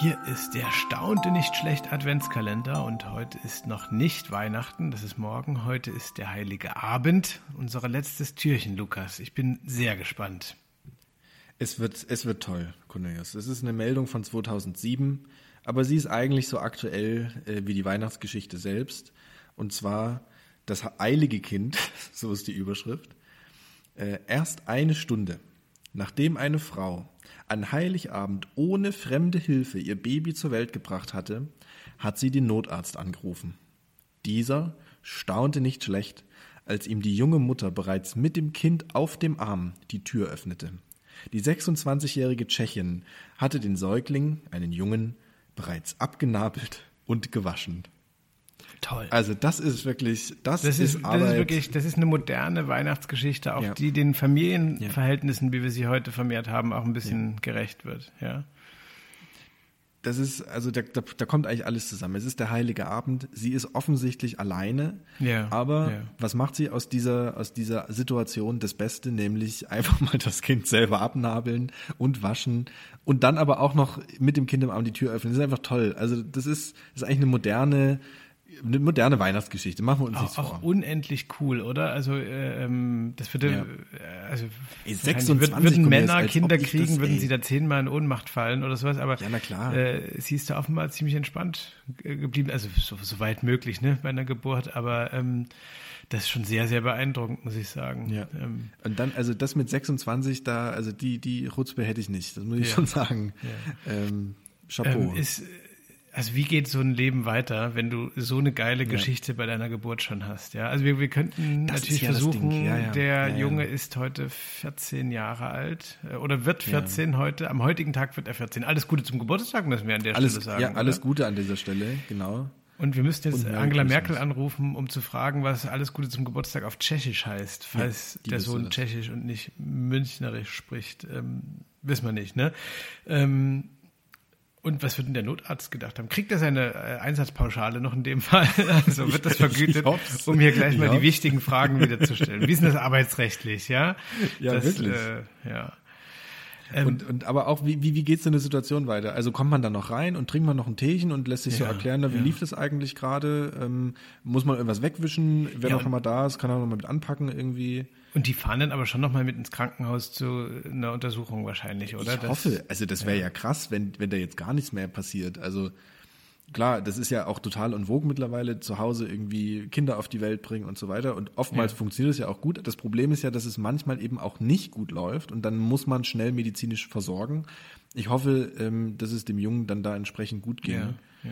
Hier ist der staunte nicht schlecht Adventskalender und heute ist noch nicht Weihnachten, das ist morgen. Heute ist der heilige Abend, unser letztes Türchen, Lukas. Ich bin sehr gespannt. Es wird, es wird toll, Cornelius. Es ist eine Meldung von 2007, aber sie ist eigentlich so aktuell äh, wie die Weihnachtsgeschichte selbst. Und zwar das eilige Kind, so ist die Überschrift, äh, erst eine Stunde, nachdem eine Frau an Heiligabend ohne fremde Hilfe ihr Baby zur Welt gebracht hatte, hat sie den Notarzt angerufen. Dieser staunte nicht schlecht, als ihm die junge Mutter bereits mit dem Kind auf dem Arm die Tür öffnete. Die 26-jährige Tschechin hatte den Säugling, einen Jungen, bereits abgenabelt und gewaschen. Toll. Also das ist wirklich, das, Das ist, ist, Arbeit. das ist wirklich, das ist eine moderne Weihnachtsgeschichte, auch Ja. die den Familienverhältnissen, wie wir sie heute vermehrt haben, auch ein bisschen gerecht wird. Ja. das ist, also da, da, da kommt eigentlich alles zusammen. Es ist der heilige Abend. Sie ist offensichtlich alleine. Ja, Aber ja. was macht sie aus dieser, aus dieser Situation das Beste? Nämlich einfach mal das Kind selber abnabeln und waschen und dann aber auch noch mit dem Kind im Arm die Tür öffnen. Das ist einfach toll. Also das ist, das ist eigentlich eine moderne, eine moderne Weihnachtsgeschichte. Machen wir uns nichts Auch, vor. auch unendlich cool, oder? Also äh, ähm, das würde, Ja. äh, also Ey, wahrscheinlich 26 würden, jetzt, Männer ob Kinder ich das, kriegen, würden sie da zehnmal in Ohnmacht fallen oder sowas. Aber Ja, na klar. Äh, sie ist da offenbar ziemlich entspannt geblieben, also so, so weit möglich, ne, bei einer Geburt. Aber ähm, das ist schon sehr, sehr beeindruckend, muss ich sagen. Ja. Ähm, Und dann, also das mit 26 da, also die, die Chutzpe hätte ich nicht. Das muss ich Ja. schon sagen. Ähm, Chapeau. ähm, ist, also wie geht so ein Leben weiter, wenn du so eine geile Geschichte bei deiner Geburt schon hast? Ja, also wir, wir könnten Das natürlich ja versuchen. Ja, ja. der Ja, ja. Junge ist heute 14 Jahre alt äh, oder wird 14 heute. Am heutigen Tag wird er 14. Alles Gute zum Geburtstag, müssen wir an der alles, Stelle sagen. ja, alles oder? Gute an dieser Stelle, genau. Und wir müssten jetzt Merry Angela. Merkel anrufen, um zu fragen, was alles Gute zum Geburtstag auf Tschechisch heißt, falls der Sohn. Tschechisch und nicht Münchnerisch spricht. Ähm, wissen wir nicht, ne? Ähm, und was wird denn der Notarzt gedacht haben? Kriegt er seine äh, Einsatzpauschale noch in dem Fall? Also wird das vergütet, um hier gleich Ich mal die wichtigen Fragen wieder zu stellen. Wie ist denn das arbeitsrechtlich, ja? Ja, das, wirklich. Äh, ja. Ähm, Und, und aber auch, wie, wie, wie geht's in der Situation weiter? Also kommt man da noch rein und trinkt man noch ein Teechen und lässt sich so Ja, erklären, na, wie ja. lief das eigentlich gerade? Ähm, muss man irgendwas wegwischen? Wer Ja, noch mal da ist, kann er noch mal mit anpacken irgendwie. Und die fahren dann aber schon nochmal mit ins Krankenhaus zu einer Untersuchung wahrscheinlich, oder? Ich Das- hoffe, also das wäre ja. krass, wenn, wenn da jetzt gar nichts mehr passiert. Also klar, das ist ja auch total en vogue mittlerweile, zu Hause irgendwie Kinder auf die Welt bringen und so weiter. Und oftmals Ja. funktioniert es ja auch gut. Das Problem ist ja, dass es manchmal eben auch nicht gut läuft und dann muss man schnell medizinisch versorgen. Ich hoffe, ähm, dass es dem Jungen dann da entsprechend gut ging. Ja, ja.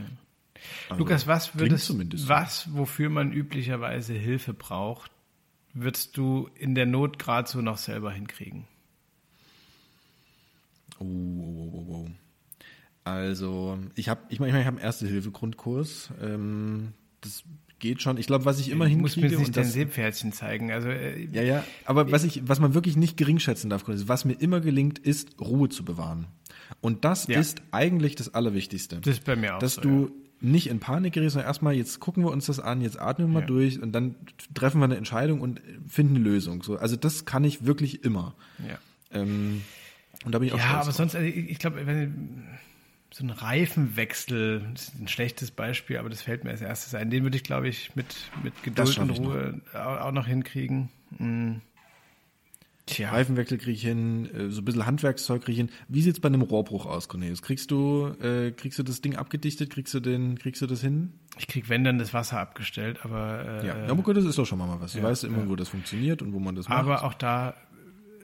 Also, Lukas, was würdest, was, wofür man üblicherweise Hilfe braucht, würdest du in der Not gerade so noch selber hinkriegen? Oh, oh, oh, oh, oh. Also, ich habe, ich meine, ich, mein, ich habe einen Erste-Hilfe-Grundkurs. Ähm, das geht schon. Ich glaube, was ich immer Du musst mir hinkriege nicht dein das, Seepferdchen zeigen. Also, äh, Ja, ja, aber was ich, was man wirklich nicht geringschätzen darf, was mir immer gelingt, ist Ruhe zu bewahren. Und das Ja. ist eigentlich das Allerwichtigste. Das ist bei mir auch Dass so, du nicht in Panik gerätst, sondern erstmal, jetzt gucken wir uns das an, jetzt atmen wir mal Ja. durch und dann treffen wir eine Entscheidung und finden eine Lösung. So, also das kann ich wirklich immer. ja. Ähm, und da bin ich auch Ja, aber drauf. sonst, also ich, ich glaube, wenn so ein Reifenwechsel, das ist ein schlechtes Beispiel, aber das fällt mir als erstes ein. Den würde ich, glaube ich, mit, mit Geduld und Ruhe auch, auch noch hinkriegen. Mm. Tja. Reifenwechsel kriege ich hin, äh, so ein bisschen Handwerkszeug kriege ich hin. Wie sieht's bei einem Rohrbruch aus, Cornelius? Kriegst du, äh, kriegst du das Ding abgedichtet? Kriegst du den, kriegst du das hin? Ich krieg, wenn dann das Wasser abgestellt, aber äh, Ja, ja aber gut, das ist doch schon mal was. Du ja, weißt immer, ja. wo das funktioniert und wo man das macht. Aber auch da,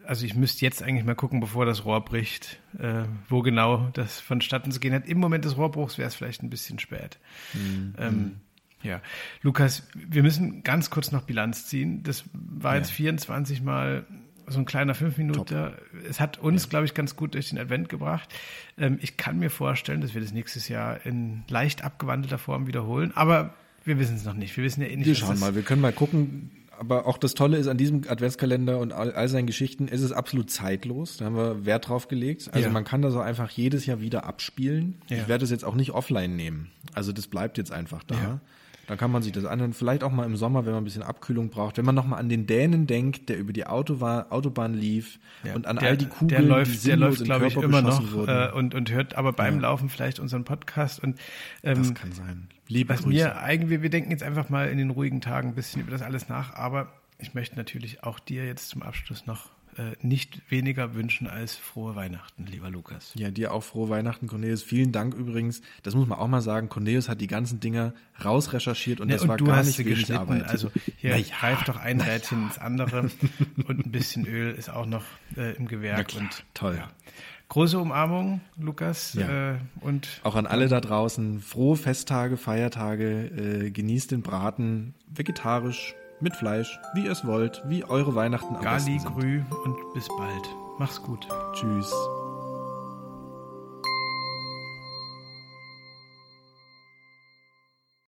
also ich müsste jetzt eigentlich mal gucken, bevor das Rohr bricht, äh, wo genau das vonstatten zu gehen hat. Im Moment des Rohrbruchs wäre es vielleicht ein bisschen spät. Mhm. Ähm, ja, Lukas, wir müssen ganz kurz noch Bilanz ziehen. Das war jetzt 24 Mal so ein kleiner fünf Minuten. Es hat uns, glaube ich, ganz gut durch den Advent gebracht. Ähm, ich kann mir vorstellen, dass wir das nächstes Jahr in leicht abgewandelter Form wiederholen, aber wir wissen es noch nicht. Wir wissen ja eh nicht, wir schauen mal, wir können mal gucken. Aber auch das Tolle ist an diesem Adventskalender und all, all seinen Geschichten, ist es absolut zeitlos. Da haben wir Wert drauf gelegt. Also Ja. man kann da so einfach jedes Jahr wieder abspielen. Ja. Ich werde es jetzt auch nicht offline nehmen. Also das bleibt jetzt einfach da. Ja. Dann kann man sich das anhören. Vielleicht auch mal im Sommer, wenn man ein bisschen Abkühlung braucht. Wenn man nochmal an den Dänen denkt, der über die Autobahn, Autobahn lief Ja, und an der, all die Kugeln, der läuft, die der läuft, glaube ich, immer noch wurden. äh, und, und hört aber beim Ja. Laufen vielleicht unseren Podcast. Und ähm, das kann sein. Liebe was Grüße. mir eigentlich, wir, denken jetzt einfach mal in den ruhigen Tagen ein bisschen über das alles nach, aber ich möchte natürlich auch dir jetzt zum Abschluss noch nicht weniger wünschen als frohe Weihnachten, lieber Lukas. Ja, dir auch frohe Weihnachten, Cornelius. Vielen Dank übrigens. Das muss man auch mal sagen. Cornelius hat die ganzen Dinger rausrecherchiert und Ja, das und war gar nicht wenig Arbeit. also hier Na ja, greift doch ein Rädchen ins andere und ein bisschen Öl ist auch noch äh, im Gewerk. Klar, und toll. Ja. Große Umarmung, Lukas, Ja. äh, und Auch an alle da draußen. Frohe Festtage, Feiertage. Äh, genießt den Braten vegetarisch, mit Fleisch, wie ihr es wollt, wie eure Weihnachten am Gali, besten sind. Grü und bis bald. Mach's gut. Tschüss.